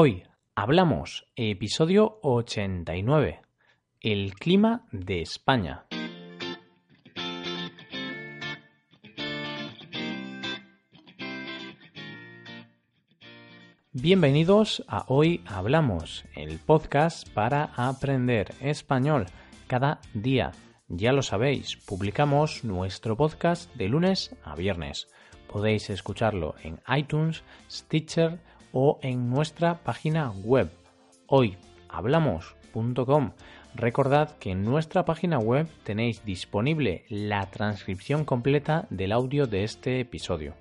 Hoy hablamos, episodio 89, el clima de España. Bienvenidos a Hoy Hablamos, el podcast para aprender español cada día. Ya lo sabéis, publicamos nuestro podcast de lunes a viernes. Podéis escucharlo en iTunes, Stitcher o en nuestra página web hoyhablamos.com. Recordad que en nuestra página web tenéis disponible la transcripción completa del audio de este episodio.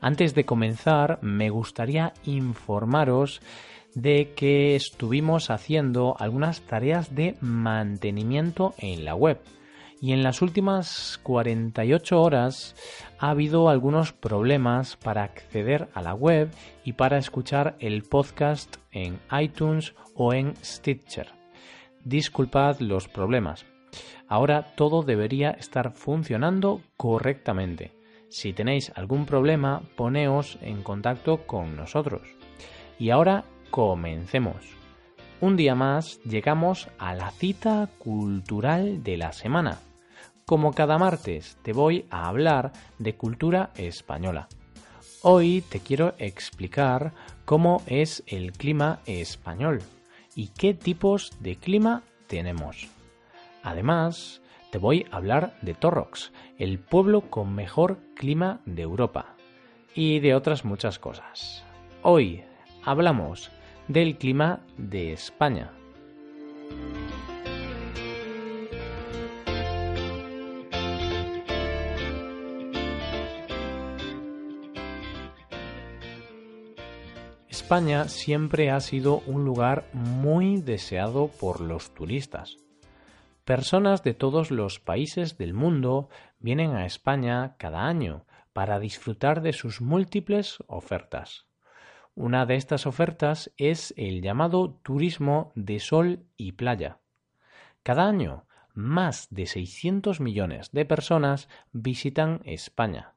Antes de comenzar, me gustaría informaros de que estuvimos haciendo algunas tareas de mantenimiento en la web. Y en las últimas 48 horas ha habido algunos problemas para acceder a la web y para escuchar el podcast en iTunes o en Stitcher. Disculpad los problemas. Ahora todo debería estar funcionando correctamente. Si tenéis algún problema, poneos en contacto con nosotros. Y ahora comencemos. Un día más llegamos a la cita cultural de la semana. Como cada martes te voy a hablar de cultura española. Hoy te quiero explicar cómo es el clima español y qué tipos de clima tenemos. Además, te voy a hablar de Torrox, el pueblo con mejor clima de Europa, y de otras muchas cosas. Hoy hablamos del clima de España. España siempre ha sido un lugar muy deseado por los turistas. Personas de todos los países del mundo vienen a España cada año para disfrutar de sus múltiples ofertas. Una de estas ofertas es el llamado turismo de sol y playa. Cada año, más de 600 millones de personas visitan España.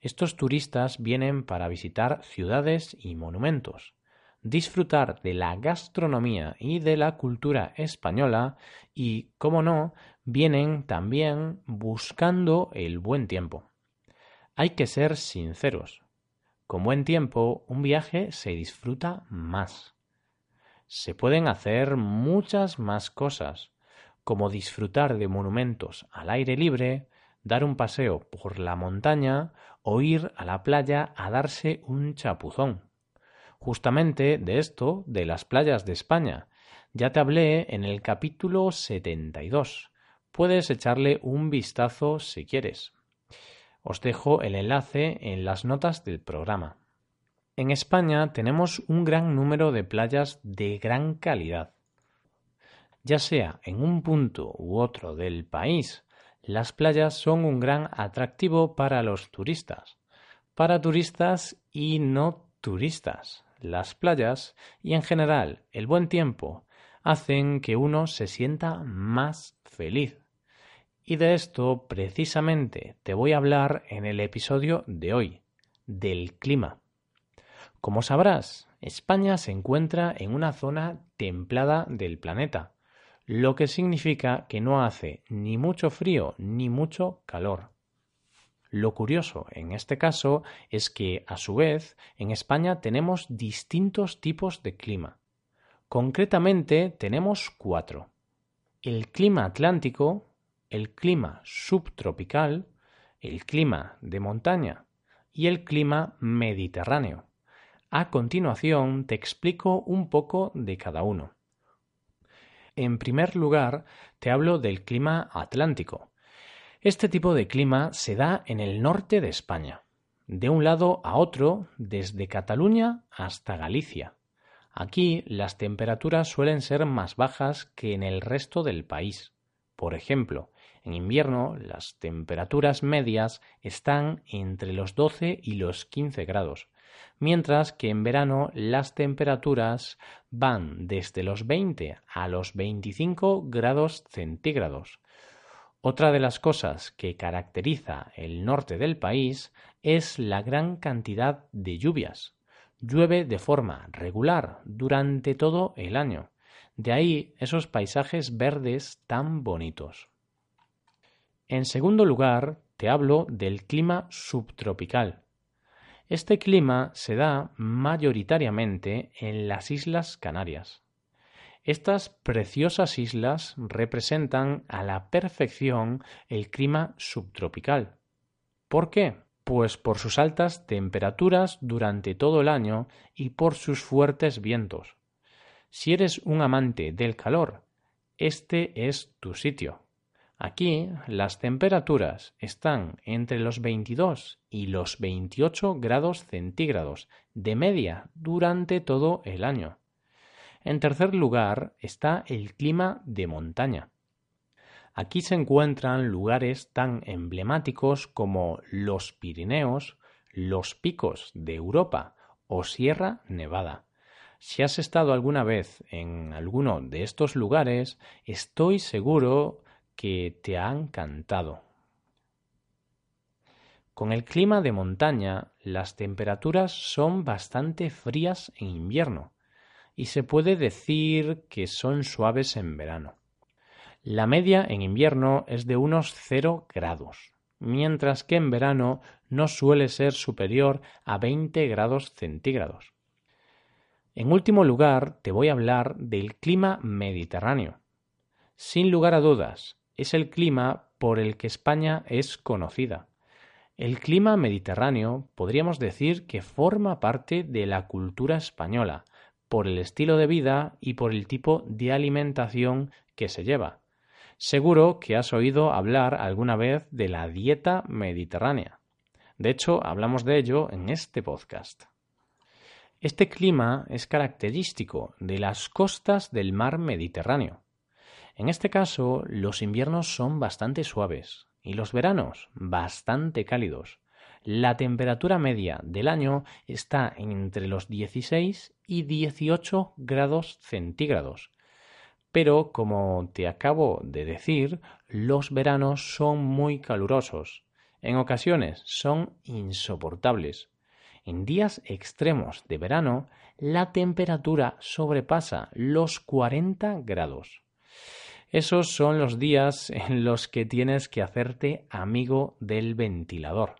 Estos turistas vienen para visitar ciudades y monumentos, disfrutar de la gastronomía y de la cultura española y, como no, vienen también buscando el buen tiempo. Hay que ser sinceros. Con buen tiempo un viaje se disfruta más. Se pueden hacer muchas más cosas, como disfrutar de monumentos al aire libre, dar un paseo por la montaña o ir a la playa a darse un chapuzón justamente de esto, de las playas de España. Ya te hablé en el capítulo 72. Puedes echarle un vistazo si quieres. Os dejo el enlace en las notas del programa. En España tenemos un gran número de playas de gran calidad. Ya sea en un punto u otro del país, las playas son un gran atractivo para los turistas, para turistas y no turistas las playas y en general el buen tiempo hacen que uno se sienta más feliz. Y de esto precisamente te voy a hablar en el episodio de hoy, del clima. Como sabrás, España se encuentra en una zona templada del planeta, lo que significa que no hace ni mucho frío ni mucho calor. Lo curioso en este caso es que, a su vez, en España tenemos distintos tipos de clima. Concretamente tenemos cuatro. El clima atlántico, el clima subtropical, el clima de montaña y el clima mediterráneo. A continuación te explico un poco de cada uno. En primer lugar, te hablo del clima atlántico, este tipo de clima se da en el norte de España, de un lado a otro, desde Cataluña hasta Galicia. Aquí las temperaturas suelen ser más bajas que en el resto del país. Por ejemplo, en invierno las temperaturas medias están entre los 12 y los 15 grados, mientras que en verano las temperaturas van desde los 20 a los 25 grados centígrados, otra de las cosas que caracteriza el norte del país es la gran cantidad de lluvias. llueve de forma regular durante todo el año. De ahí esos paisajes verdes tan bonitos. En segundo lugar, te hablo del clima subtropical. Este clima se da mayoritariamente en las Islas Canarias. Estas preciosas islas representan a la perfección el clima subtropical. ¿Por qué? Pues por sus altas temperaturas durante todo el año y por sus fuertes vientos. Si eres un amante del calor, este es tu sitio. Aquí las temperaturas están entre los 22 y los 28 grados centígrados de media durante todo el año. En tercer lugar está el clima de montaña. Aquí se encuentran lugares tan emblemáticos como los Pirineos, los picos de Europa o Sierra Nevada. Si has estado alguna vez en alguno de estos lugares, estoy seguro que te ha encantado. Con el clima de montaña, las temperaturas son bastante frías en invierno, y se puede decir que son suaves en verano. La media en invierno es de unos 0 grados, mientras que en verano no suele ser superior a 20 grados centígrados. En último lugar, te voy a hablar del clima mediterráneo. Sin lugar a dudas, es el clima por el que España es conocida. El clima mediterráneo podríamos decir que forma parte de la cultura española, por el estilo de vida y por el tipo de alimentación que se lleva. Seguro que has oído hablar alguna vez de la dieta mediterránea. De hecho, hablamos de ello en este podcast. Este clima es característico de las costas del mar Mediterráneo. En este caso, los inviernos son bastante suaves y los veranos bastante cálidos, la temperatura media del año está entre los 16 y 18 grados centígrados. Pero, como te acabo de decir, los veranos son muy calurosos. En ocasiones son insoportables. En días extremos de verano, la temperatura sobrepasa los 40 grados. Esos son los días en los que tienes que hacerte amigo del ventilador.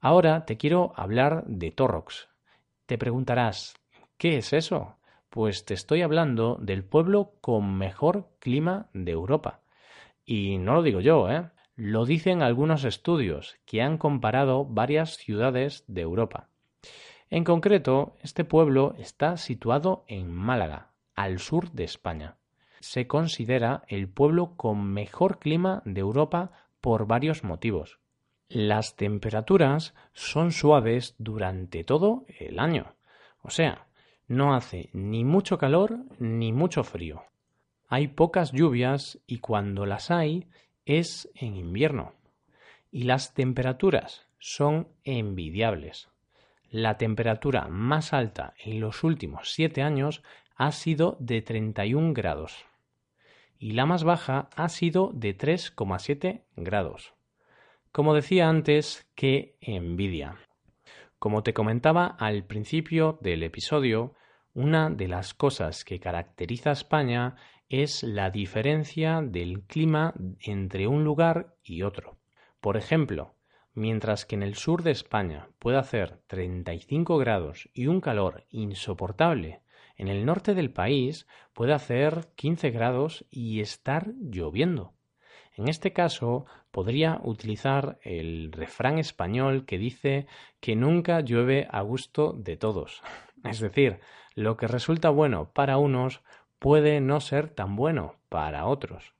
Ahora te quiero hablar de Torrox. Te preguntarás, ¿qué es eso? Pues te estoy hablando del pueblo con mejor clima de Europa. Y no lo digo yo, ¿eh? Lo dicen algunos estudios que han comparado varias ciudades de Europa. En concreto, este pueblo está situado en Málaga, al sur de España. Se considera el pueblo con mejor clima de Europa por varios motivos. Las temperaturas son suaves durante todo el año. O sea, no hace ni mucho calor ni mucho frío. Hay pocas lluvias y cuando las hay es en invierno. Y las temperaturas son envidiables. La temperatura más alta en los últimos siete años ha sido de 31 grados y la más baja ha sido de 3,7 grados. Como decía antes, qué envidia. Como te comentaba al principio del episodio, una de las cosas que caracteriza a España es la diferencia del clima entre un lugar y otro. Por ejemplo, mientras que en el sur de España puede hacer 35 grados y un calor insoportable, en el norte del país puede hacer 15 grados y estar lloviendo. En este caso, podría utilizar el refrán español que dice que nunca llueve a gusto de todos. Es decir, lo que resulta bueno para unos puede no ser tan bueno para otros.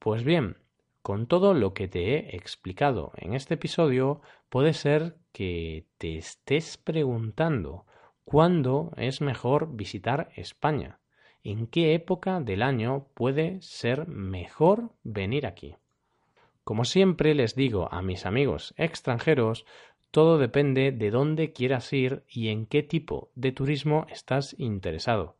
Pues bien, con todo lo que te he explicado en este episodio, puede ser que te estés preguntando cuándo es mejor visitar España en qué época del año puede ser mejor venir aquí. Como siempre les digo a mis amigos extranjeros, todo depende de dónde quieras ir y en qué tipo de turismo estás interesado.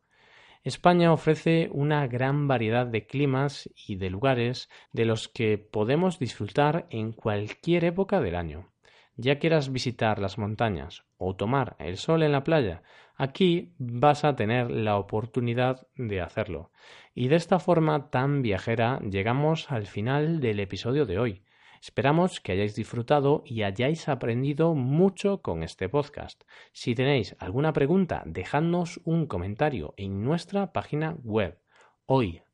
España ofrece una gran variedad de climas y de lugares de los que podemos disfrutar en cualquier época del año. Ya quieras visitar las montañas o tomar el sol en la playa, aquí vas a tener la oportunidad de hacerlo. Y de esta forma tan viajera llegamos al final del episodio de hoy. Esperamos que hayáis disfrutado y hayáis aprendido mucho con este podcast. Si tenéis alguna pregunta, dejadnos un comentario en nuestra página web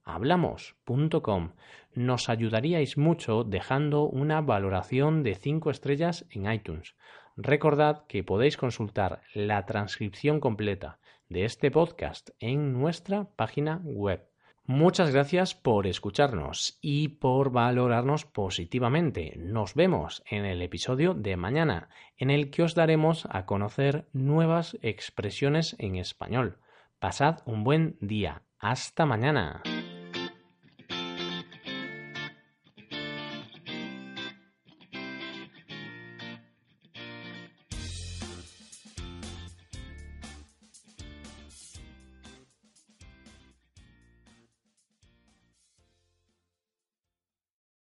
hoyhablamos.com. Nos ayudaríais mucho dejando una valoración de 5 estrellas en iTunes. Recordad que podéis consultar la transcripción completa de este podcast en nuestra página web. Muchas gracias por escucharnos y por valorarnos positivamente. Nos vemos en el episodio de mañana, en el que os daremos a conocer nuevas expresiones en español. Pasad un buen día. Hasta mañana.